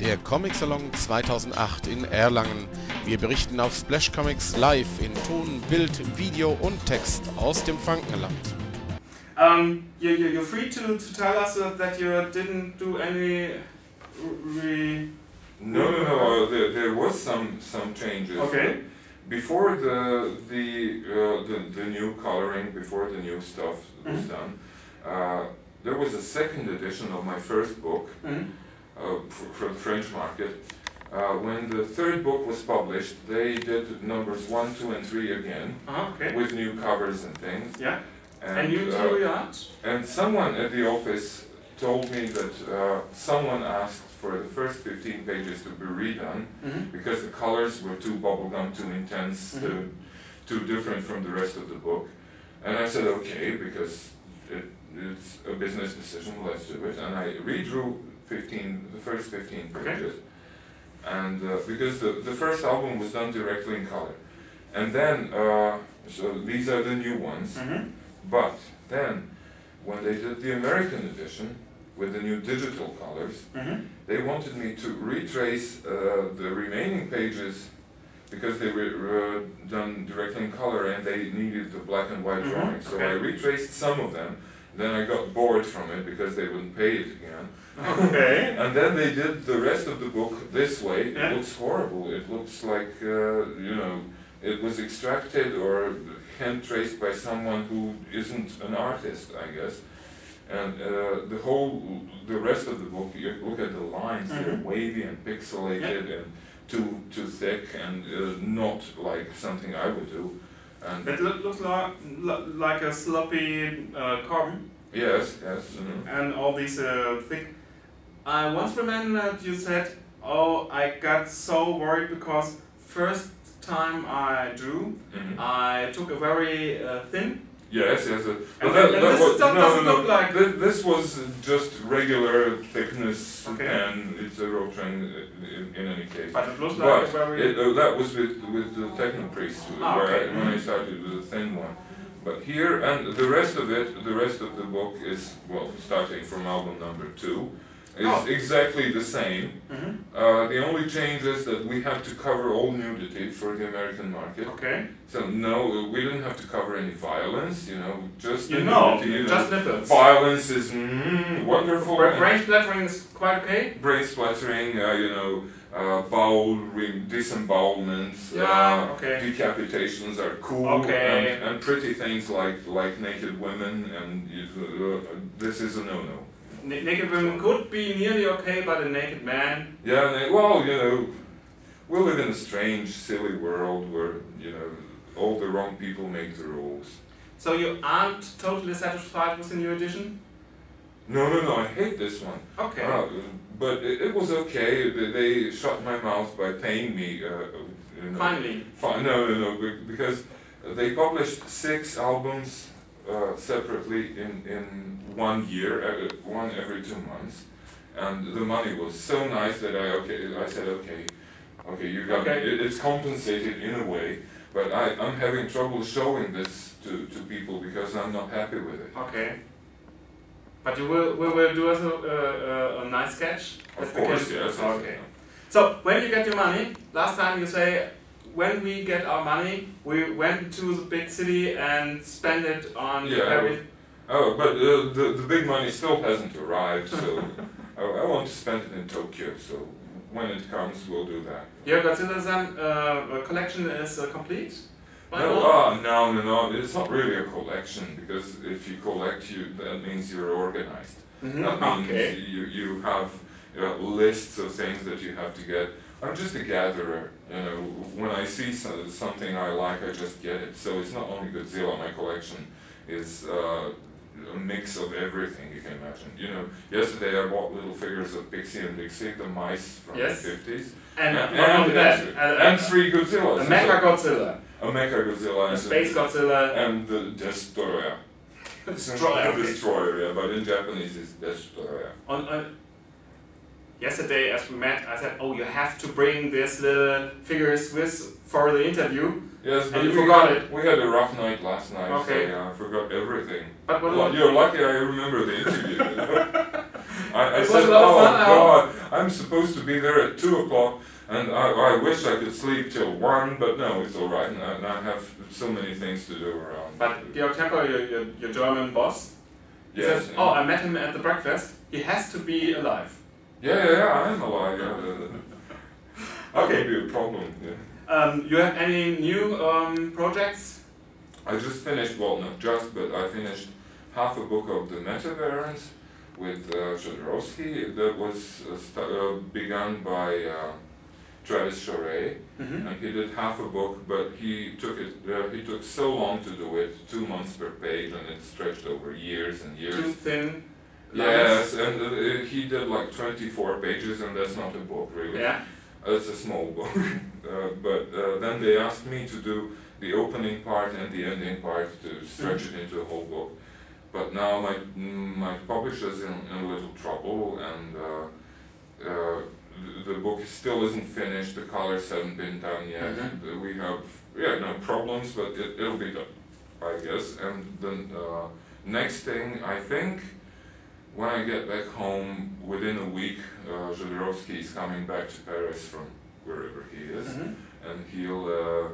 der Comic Salon 2008 in Erlangen. Wir berichten auf Splash Comics live in Ton, Bild, Video und Text aus dem Frankenland. Um, you, you, you're free to, to tell us that you didn't do any re No, no, no. Uh, there, there was some some changes. Okay. Before the the, uh, the the new coloring, before the new stuff was Mhm. done, uh, there was a second edition of my first book Mhm. uh, for, for the French market. Uh, when the third book was published, they did numbers one, two, and three again Uh-huh, okay. with new covers and things. Yeah. And, you uh, do that? and someone at the office told me that uh, someone asked for the first 15 pages to be redone Mhm. because the colors were too bubblegum, too intense, Mhm. too, too different from the rest of the book. And I said, okay, because it, it's a business decision, let's do it. And I redrew 15, the first 15 Okay. pages. And uh, because the, the first album was done directly in color. And then, uh, so these are the new ones. Mhm. But then, when they did the American edition with the new digital colors, Mhm. they wanted me to retrace uh, the remaining pages because they were done directly in color and they needed the black and white Mhm, drawing. So I retraced some of them. Then I got bored from it because they wouldn't pay it again. Okay. And then they did the rest of the book this way. Yeah. It looks horrible. It looks like, uh, you know, it was extracted or hand traced by someone who isn't an artist, I guess. And uh, the whole, the rest of the book, you look at the lines, they're Mhm. wavy and pixelated and too too thick and uh, not like something I would do. And It look, looks like, like a sloppy uh, carbon yes, yes. mhm. and all these uh, thick. I once remembered you said, "Oh, I got so worried because first time I drew, Mhm. I took a very uh, thin Yes, yes. uh, And then- and this was, no, doesn't no, no. look like- Thi- This was just regular thickness, Okay. and it's a Rotring in, in any case. but it looks like a But very." it, uh, that was with with the Technopriests, Ah, where okay. I, when I started with the thin one. But here and the rest of it, the rest of the book is well, starting from album number two, is exactly the same. Mhm. Uh, the only change is that we have to cover all nudity for the American market. Okay. So no, we didn't have to cover any violence, you know, just You know, nudity, you know. just nipples. Violence is mm, wonderful. Bra- Brain splattering is quite okay. brain splattering, uh, you know, uh, bowel disembowelments, Yeah, uh, okay. decapitations are cool, Okay. and, and pretty things like like naked women, and you, uh, this is a no-no. Na- naked women could be nearly okay, but a naked man. Yeah, well, you know, we live in a strange, silly world where you know all the wrong people make the rules. So you aren't totally satisfied with the new edition? No, no, no, I hate this one. Okay. Uh, but it, it was okay. They, they shut my mouth by paying me. Uh, you know. Finally. Fi- no, no, no, because they published six albums uh, separately in, in one year, uh, one every two months, and the money was so nice that I okay, I said okay, okay, you got Okay. it, it's compensated in a way, but I, I'm having trouble showing this to, to people because I'm not happy with it. Okay. But you will, will, will do us a, a, a nice sketch? Of course, yes. Okay. So when you get your money, last time you say, when we get our money, we went to the big city and spend it on Yeah, every. Oh, but uh, the, the big money still hasn't arrived, so I, I want to spend it in Tokyo, so when it comes, we'll do that. Your Godzilla Zan uh, collection is uh, complete? No, ah, no, no, no, it's not really a collection, because if you collect, you, that means you're organized. Mhm, That means Okay. you, you have uh, lists of things that you have to get. I'm just a gatherer, you know, when I see so, something I like, I just get it. So it's not only Godzilla, my collection is uh, a mix of everything you can imagine. You know, yesterday I bought little figures of Pixie and Dixie, the mice from Yes. the 50s. And, and, that, and, a, and three Godzillas. a Mecha Godzilla, A Mecha Godzilla a Space Godzilla, and the Destroyer. Destroyer. Destroyer, yeah, but in Japanese it's Destroyer. on, on yesterday as we met I said oh you have to bring these little figures with for the interview Yes, but you forgot it. We had a rough night last night, Okay. so yeah, I forgot everything. but what Well, you're lucky I remember the interview. I, I said, a lot of oh I God, I'm supposed to be there at 2 o'clock, and I, I wish I could sleep till 1, but no, it's alright, and I, I have so many things to do around. But Georg Tempel, your, your, your German boss, yes, says, "Oh, I met him at the breakfast. He has to be alive." yeah, yeah, yeah, I'm alive. Yeah, that, that Okay. would be a problem. Yeah. Um, you have any new um, projects? I just finished, well, not just, but I finished half a book of the Metabarons with uh, Jodorowsky that was uh, uh, begun by uh, Travis Charest, Mm-hmm. and he did half a book, but he took it. Uh, he took so long to do it, two months per page, and it stretched over years and years. Too thin. Yes, and uh, he did like 24 pages, and that's not a book really. Yeah. It's a small book, uh, but uh, then they asked me to do the opening part and the ending part to stretch it into a whole book. But now my my publisher's in, in a little trouble, and uh, uh, the, the book still isn't finished. The colors haven't been done yet. Mhm. Uh, We have yeah no problems, but it, it'll be done, I guess. And then uh, next thing I think. When I get back home, within a week, uh, Jodorowsky is coming back to Paris from wherever he is, Mhm. and he'll uh,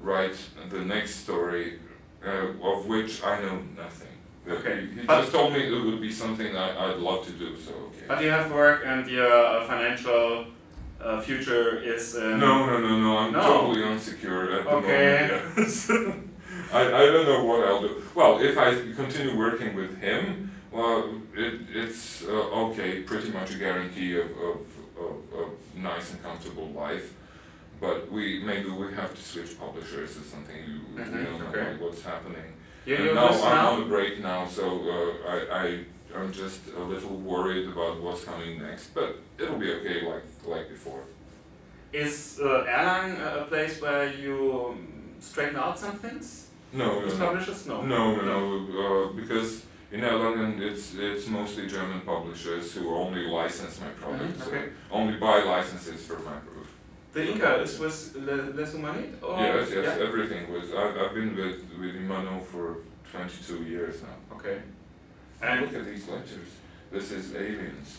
write the next story, uh, of which I know nothing. Okay. He, he just told me it would be something I, I'd love to do, so okay. But you have work and your uh, financial uh, future is. Um, no, no, no, no, I'm No. totally unsecure at the Okay. moment. Yes. I, I don't know what I'll do. Well, if I continue working with him, well, it, it's uh, okay, pretty much a guarantee of, of, of, of nice and comfortable life. But we maybe we have to switch publishers or something. You, Mhm, don't know okay. like what's happening. You, And now I'm now. on a break now, so uh, I, I I'm just a little worried about what's coming next. But it'll be okay, like like before. Is uh, Erlangen a a place where you um, straighten out some things? No, no, no. publishers? No. No, no, no, uh, because in Erlangen it's it's mostly German publishers who only license my product, Mhm, so okay. only buy licenses for my product. The Incal is with Les Humanoïdes? Or? yes, yes, Yeah. everything was. I've, I've been with with Humano for 22 years now. Okay. And look at these letters. This is aliens.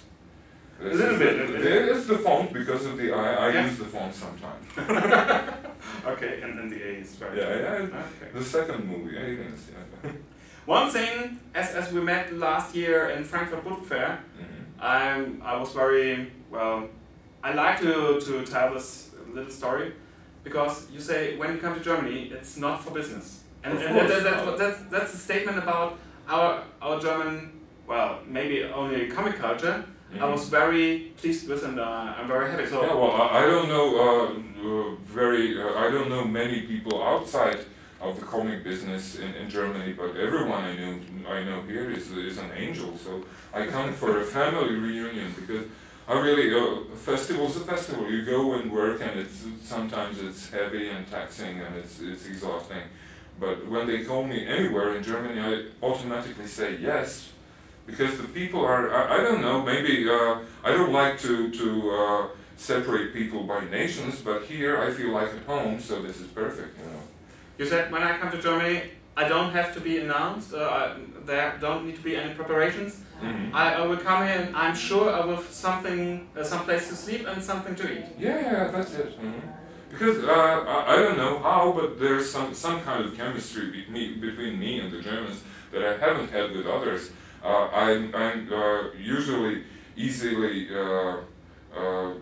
This A little is bit, The, there is the font because of the I. I Yeah. use the font sometimes. okay, and then the A is right. Yeah, yeah. Okay. The second movie, Aliens. Yeah. One thing, as, as we met last year in Frankfurt Book Fair, Mhm. I'm, I was very, well, I like to, to tell this little story because you say when you come to Germany, it's not for business. And, and that, course that, that's, that's, a statement about our, our German, well, maybe only comic culture. I Mhm. was very pleased with and uh, I'm very happy. So, Yeah, well, I, I don't know uh, very. Uh, I don't know many people outside of the comic business in, in Germany, but everyone I know I know here is is an angel. So I come for a family reunion because I really uh, festival's a festival. You go and work, and it's sometimes it's heavy and taxing, and it's it's exhausting. But when they call me anywhere in Germany, I automatically say yes because the people are I, I don't know maybe uh, I don't like to to uh, separate people by nations but here I feel like at home so this is perfect you know you said when I come to Germany, I don't have to be announced, uh, I, there don't need to be any preparations. Mhm. I, I will come here and I'm sure I will have something, uh, some place to sleep and something to eat. yeah yeah that's it mhm. because uh, I, I don't know how but there's some some kind of chemistry be, me, between me and the Germans that I haven't had with others uh, I'm, I'm uh, usually easily uh, uh,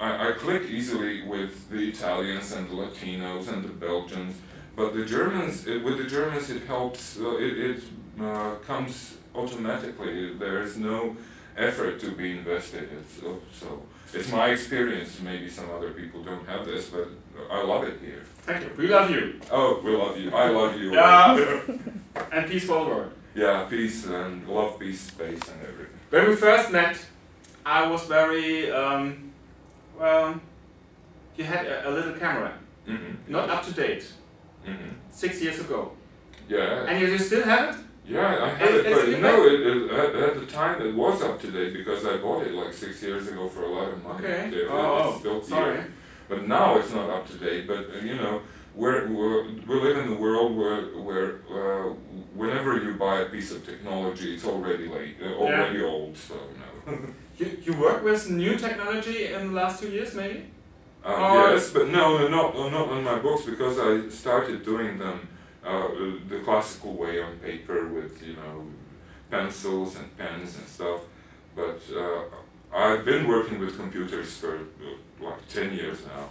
I, I click easily with the Italians and the Latinos and the Belgians, but the Germans, it, with the Germans, it helps. Uh, it it uh, comes automatically. There is no effort to be invested. It's so, so. It's my experience. Maybe some other people don't have this, but I love it here. Thank you. We love you. Oh, we love you. I love you. Yeah. and peace for the world. Yeah, peace and love, peace, space, and everything. When we first met, I was very, um, well, you had a, a little camera, Mm-hmm. not up to date, Mm-hmm. six years ago. Yeah. And you, you still have it? Yeah, I had Is- it, is but it no, it, it, at, the time it was up to date because I bought it like six years ago for a lot of money. Okay. It- it- Oh, it's still sorry. here. But now it's not up to date. But uh, you know, we're, we're, we live in a world where where uh, whenever you buy a piece of technology, it's already late, uh, already old. So no. You, you work with new technology in the last two years, maybe? Uh, yes, but no, no, not uh, not on my books because I started doing them uh, the classical way on paper with you know pencils and pens and stuff. But uh, I've been working with computers for uh, like ten years now,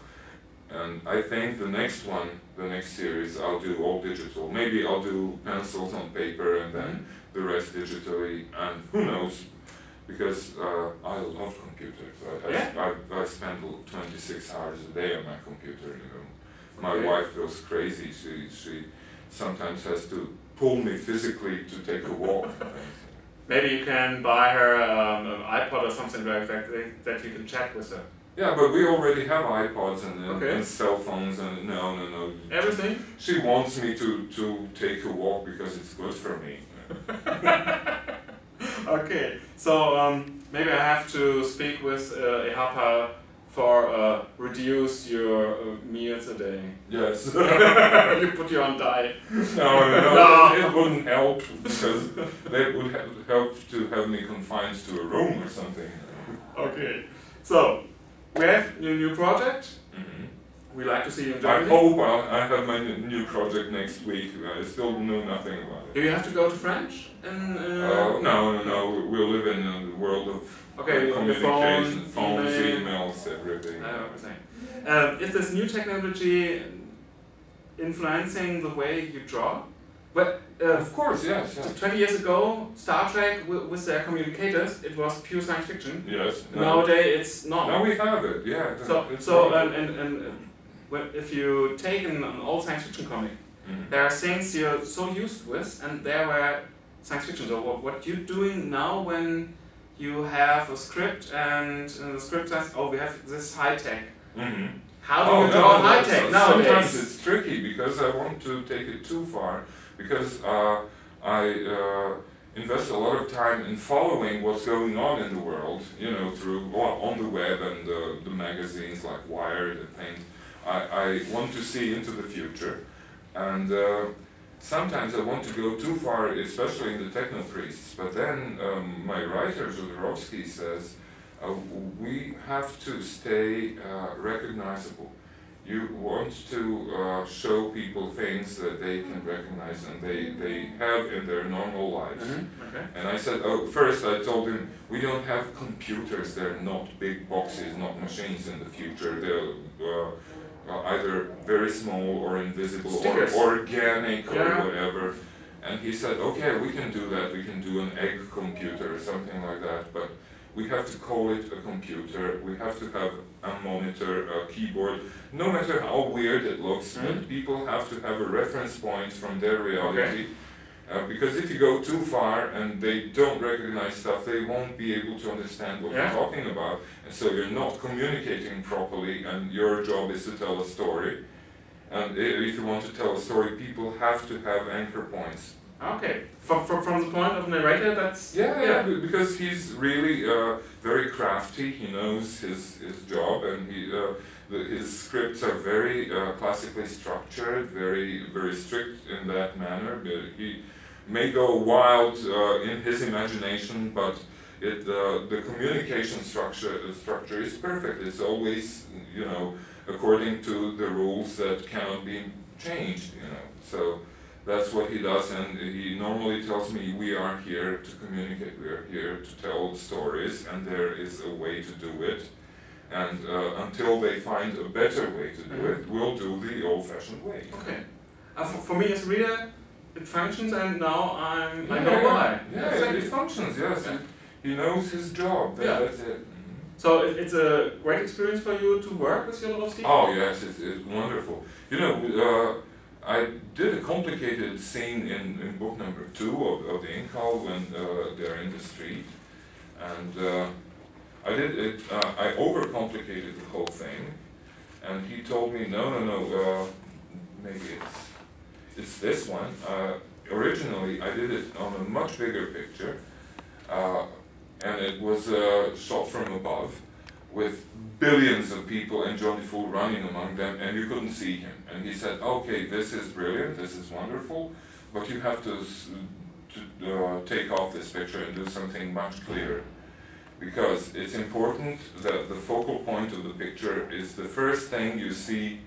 and I think the next one, the next series, I'll do all digital. Maybe I'll do pencils on paper and then the rest digitally, and who knows, because uh, I love computers. I, I, Yeah. I, I spend 26 hours a day on my computer, you know. My Okay. wife goes crazy. She, she sometimes has to pull me physically to take a walk. Maybe you can buy her um, an iPod or something like that, that you can chat with her. yeah, but we already have iPods and, and, Okay. and cell phones, and no, no, no. Everything? She wants me to, to take a walk because it's good for me. okay, so um, maybe I have to speak with uh, EHAPA for uh, reduce your uh, meals a day. Yes. you put you on diet. no, no, No. It, wouldn't help because they would have, help to have me confined to a room or something. Okay, so we have a new project. hmm We like to see you in I hope I, I have my new project next week. I still know nothing about it. Do you have to go to French? And, Uh, uh, no, no, no. We live in a world of Okay, uh, communication, phone, phones, email. emails, everything. I know what you're saying. Um, is this new technology influencing the way you draw? Well, uh, of course, yes, yes. 20 years ago, Star Trek wi- with their communicators, it was pure science fiction. Yes. no. Nowadays, it's not. Now we have it, yeah. so, so and, and, and uh, if you take an, an old science fiction comic, Mhm. there are things you're so used with, and there were science fiction. So, what, what you're doing now when you have a script and, and the script says, oh, we have this high tech. Mhm. How do Oh, you draw no, high tech Sometimes it's tricky because I want to take it too far because uh, I uh, invest a lot of time in following what's going on in the world, you know, through on the web and the, the magazines like Wired and things. I, I want to see into the future, and uh, sometimes I want to go too far, especially in the Technopriests. But then um, my writer Jodorowsky says uh, we have to stay uh, recognizable. You want to uh, show people things that they can recognize and they, they have in their normal lives. Mhm, Okay. And I said, oh, first I told him, we don't have computers, they're not big boxes, not machines in the future. They're uh, either very small or invisible Stickers. or organic or whatever. And he said, okay, we can do that, we can do an egg computer or something like that, but we have to call it a computer, we have to have a monitor, a keyboard, no matter how weird it looks, Mhm. but people have to have a reference point from their reality. Uh, because if you go too far and they don't recognize stuff, they won't be able to understand what Yeah. you're talking about. And so you're not communicating properly, and your job is to tell a story. And if you want to tell a story, people have to have anchor points. Okay. From, from, from the point of narrator, that's Yeah, yeah, be- because he's really uh, very crafty. He knows his, his job, and he uh, the, his scripts are very uh, classically structured, very very strict in that manner. But he may go wild uh, in his imagination, but it uh, the communication structure structure is perfect. It's always you know according to the rules that cannot be changed. You know, so that's what he does, and he normally tells me we are here to communicate. We are here to tell stories, and there is a way to do it. And uh, until they find a better way to do it, we'll do the old-fashioned way. okay. Uh, for, for me as a reader, it functions, and now I'm I know yeah. why. Yeah, it, it functions. Yes, Yeah. he knows his job. That, Yeah. That's it. So it, it's a great experience for you to work with Jodorowsky. Oh yes, it's, it's wonderful. You know, uh, I did a complicated scene in, in book number two of, of the Incal when uh, they're in the street, and uh, I did it. Uh, I overcomplicated the whole thing, and he told me, no, no, no. Uh, maybe it's it's this one. Uh, originally, I did it on a much bigger picture, uh, and it was uh, shot from above with billions of people and John Difool running among them, and you couldn't see him. And he said, "Okay, this is brilliant, this is wonderful, but you have to, to uh, take off this picture and do something much clearer." because it's important that the focal point of the picture is the first thing you see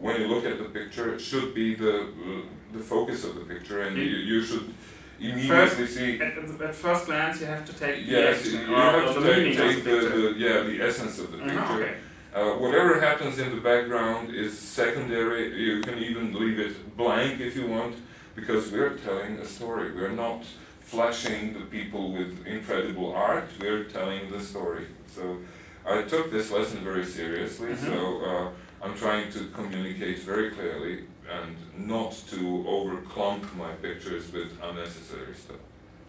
when you look at the picture. It should be the uh, the focus of the picture, and you, you should immediately see. At, at, first glance, you have to take the Yes, action you have to the take, take the the, the yeah the essence of the Mhm, picture. okay. Uh, whatever happens in the background is secondary. You can even leave it blank if you want, because we're telling a story. We're not flashing the people with incredible art. We're telling the story. So I took this lesson very seriously. Mhm. So uh, I'm trying to communicate very clearly and not to overclump my pictures with unnecessary stuff.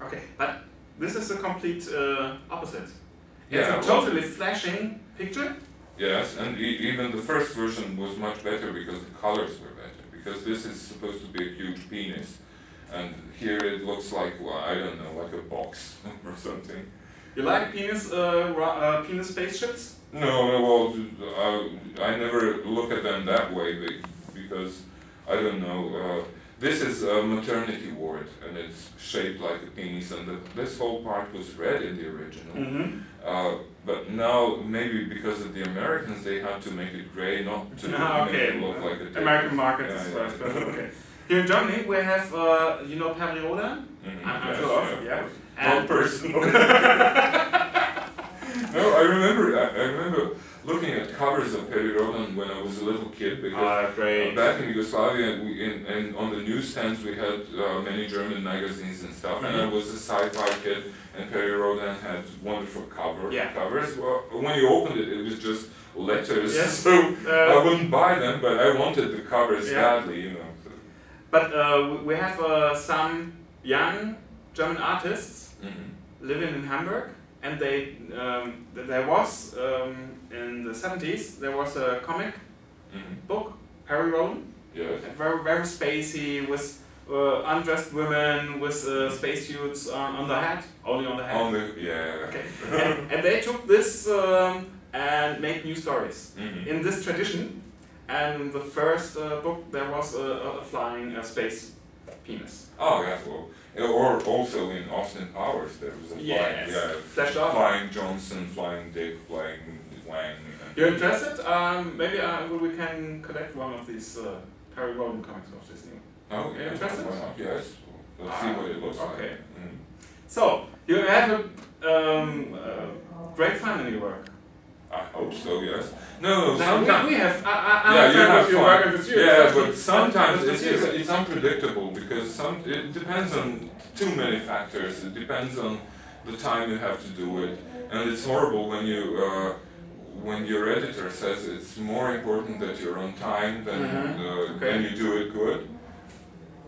Okay, but this is the complete uh, opposite. Yeah, it's a well- totally flashing picture. Yes, and e- even the first version was much better because the colors were better. Because this is supposed to be a huge penis, and here it looks like well, I don't know, like a box or something. You like penis, uh, uh, penis spaceships? No, no, well, I, I never look at them that way because I don't know. Uh, this is a maternity ward, and it's shaped like a penis, and the, this whole part was red in the original. Mm-hmm. Uh, but now, maybe because of the Americans, they had to make it gray, not to Ah, make okay. it look like a. American market Yeah, is yeah. first. okay. Here in Germany, we have, uh, you know, Perry Rhodan? Mhm, I'm- yes, sure yeah, yeah. of. And- Not personal. no, I remember. I, I remember looking at covers of Perry Rhodan when I was a little kid because Ah, great. back in Yugoslavia, we, in, and on the newsstands we had uh, many German magazines and stuff, and I Mhm. was a sci-fi kid, and Perry Rhodan had wonderful cover Yeah. covers. Well, when you opened it, it was just letters, Yes. so I Uh, wouldn't buy them, but I wanted the covers Yeah. badly, you know. But uh, we- have uh, some young German artists Mhm. living in Hamburg, and they um, there was um, in the 70s there was a comic Mhm. book Perry Rhodan, Yes. very very spacey with uh, undressed women with uh, spacesuits on, on the head, only on the head. On the yeah. Okay, and, and they took this um, and made new stories Mhm. in this tradition. And the first uh, book there was a, a flying uh, space penis. Oh yeah, well, or also in Austin Powers there was a flying, Yes. yeah, Flashed off. flying Johnson, flying Dick, flying Wang. You're interested? Um, maybe uh, we can collect one of these uh, Perry Rhodan comics of this new. Oh You're yeah, interested? Yes. Let's see Ah, what it looks okay. like. Mhm. So you have a um, uh, great fun in your work. I hope so. Yes. No, no. Sometimes. we, we have. I, I, Yeah, you have your fun. work and you. Yeah, but sometimes it's, it's, it's unpredictable because some it depends on too many factors. It depends on the time you have to do it, and it's horrible when you uh, when your editor says it's more important that you're on time than Mhm. uh, Okay. than you do it good.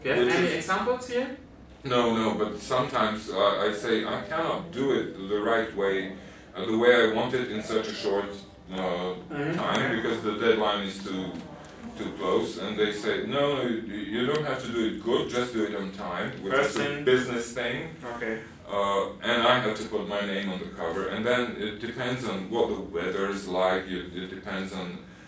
Do you have any examples here? No, no, but sometimes uh, I say I cannot do it the right way, uh, the way I want it in such a short uh, Mhm. time because the deadline is too too close, and they say no, no, you, you don't have to do it good, just do it on time, which First is a business thing. Okay. Uh, and I have to put my name on the cover, and then it depends on what the weather's like. It, it depends on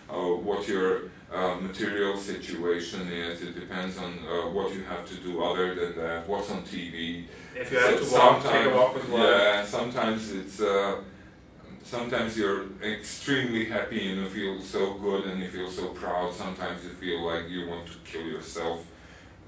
uh, what your uh, material situation is. It depends on uh, what you have to do other than that. What's on TV. If you have to walk, take a Sometimes- walk. Yeah, sometimes it's. Uh, sometimes you're extremely happy and you feel so good and you feel so proud. Sometimes you feel like you want to kill yourself.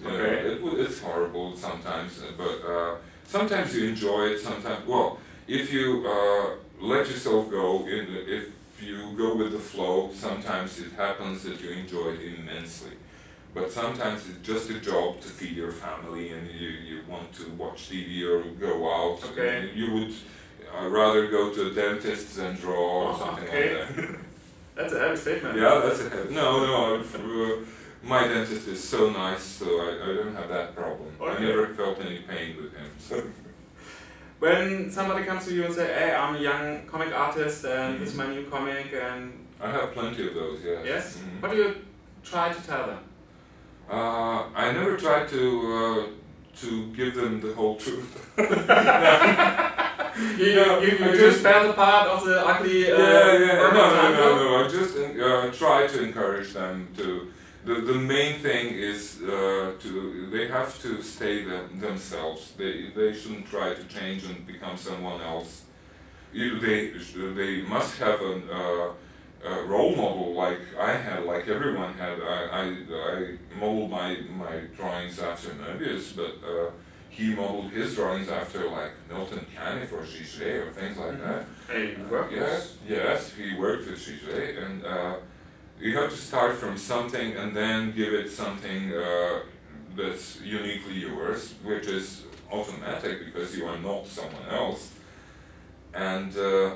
You know, Okay. it, it's horrible sometimes, uh, but uh, sometimes you enjoy it. Sometimes, well, if you uh, let yourself go, in if you go with the flow, sometimes it happens that you enjoy it immensely. But sometimes it's just a job to feed your family, and you, you want to watch TV or go out. Okay. and You would uh, rather go to a dentist than draw or Oh, something okay. like that. That's a heavy statement. yeah, that's a heavy no, no. Uh, my dentist is so nice, so I, I don't have that problem. I never felt any pain with him. So When somebody comes to you and say, "Hey, I'm a young comic artist, and this is my new comic," and I have plenty of those. Yes. yes, Mhm. what do you try to tell them? Uh, I never try to uh, to give them the whole truth. You, you, No, you, you just spell the part of the ugly. Uh, yeah, yeah. No, urban no, no, no. I just uh, try to encourage them to. The, the main thing is uh, to they have to stay them, themselves. They they shouldn't try to change and become someone else. you, they they must have a, uh, a role model like I had, like everyone had. I I, I modeled my my drawings after Möbius, but uh, he modeled his drawings after like Milton Caniff or Giger or things like Mhm. that. Hey, work Yes, yes, he worked with Giger, and uh, you have to start from something and then give it something uh, that's uniquely yours, which is automatic because you are not someone else. And uh,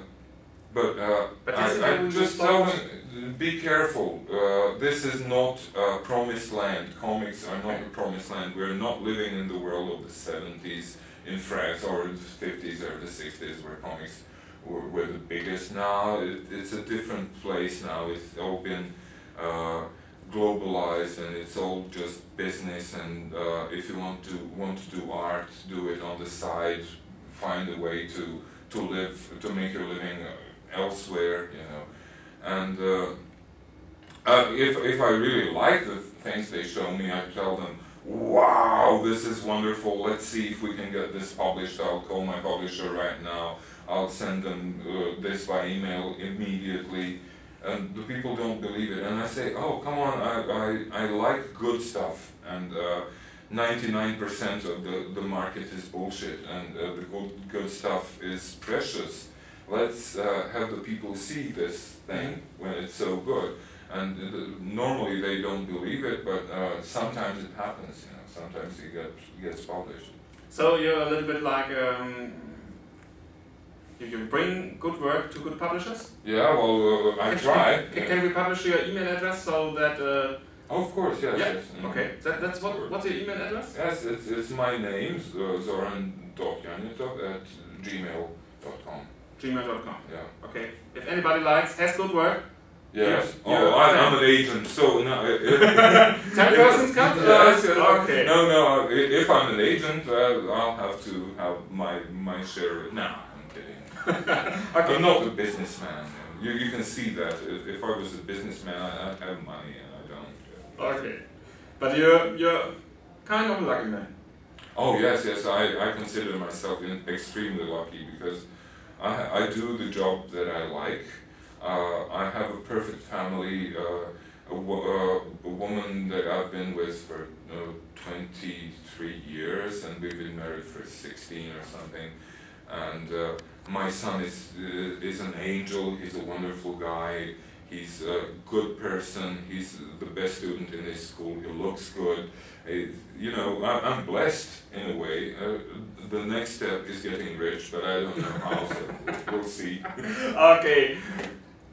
but, uh, But I, I just tell them, be careful. Uh, this is not uh, promised land. Comics are not the promised land. We're not living in the world of the 70s in France or the 50s or the 60s where comics were, were the biggest. Now it, it's a different place now. It's all been uh, globalized and it's all just business. And uh, if you want to want to do art, do it on the side. Find a way to to live to make your living elsewhere. You know, and. Uh, uh, if, if I really like the things they show me, I tell them, wow, this is wonderful, let's see if we can get this published. I'll call my publisher right now, I'll send them uh, this by email immediately. And the people don't believe it. And I say, oh, come on, I, I, I like good stuff. And uh, 99% of the, the market is bullshit, and uh, the good, good stuff is precious. Let's uh, have the people see this thing when it's so good and uh, normally they don't believe it, but uh, sometimes it happens. You know, sometimes it gets gets published. So you're a little bit like um, you, you bring good work to good publishers. Yeah, well, uh, I Can- try. Can, yeah. can we publish your email address so that? Uh, Oh, of course, yes. Yeah, yes. mm. okay, that, that's what. What's your email address? Yes, it's, it's my name, uh, zoran.janjetov at gmail.com. Gmail.com. Yeah. Okay. If anybody likes has good work, Yes. Yeah, oh. I, I'm an agent, so no. Ten persons. Yes, yes. Okay. No, no. If I'm an agent, uh, I'll have to have my my share. No, I'm not a businessman. You, you can see that. If, if I was a businessman, I, I'd have money, and I don't. Okay. But you're you're kind of a lucky man. Oh yes, yes. I, I consider myself in extremely lucky because I, I do the job that I like. Uh, I have a perfect family. Uh, a, uh, a woman that I've been with for uh, 23 years, and we've been married for 16 or something. And uh, my son is uh, is an angel. He's a wonderful guy. He's a good person. He's the best student in his school. He looks good. Uh, you know, I, I'm blessed in a way. Uh, the next step is getting rich, but I don't know how. So we'll see. Okay.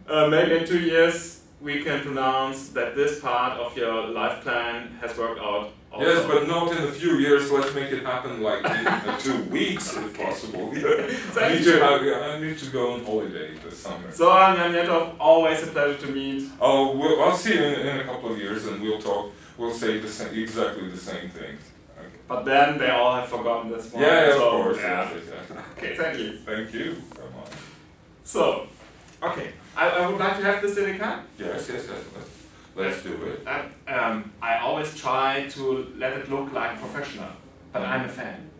Uh, maybe in two years we can pronounce that this part of your life plan has worked out. Also. Yes, but not in a few years. Let's make it happen like in two weeks, if possible. I need to have, I need to go on holiday this summer. So, um, Janjetov, always a pleasure to meet. Oh, well, I'll see you in, in a couple of years, and we'll talk. We'll say the same, exactly the same thing. Okay. But then they all have forgotten this one. Yeah, so, of course. yeah. Yes, yes, yes. Okay, thank you. Thank you. Come on. So, okay, I, I would like to have this in a card. Yes, yes, yes. Let's, let's do it. Uh, um, I always try to let it look like professional, but I'm a fan.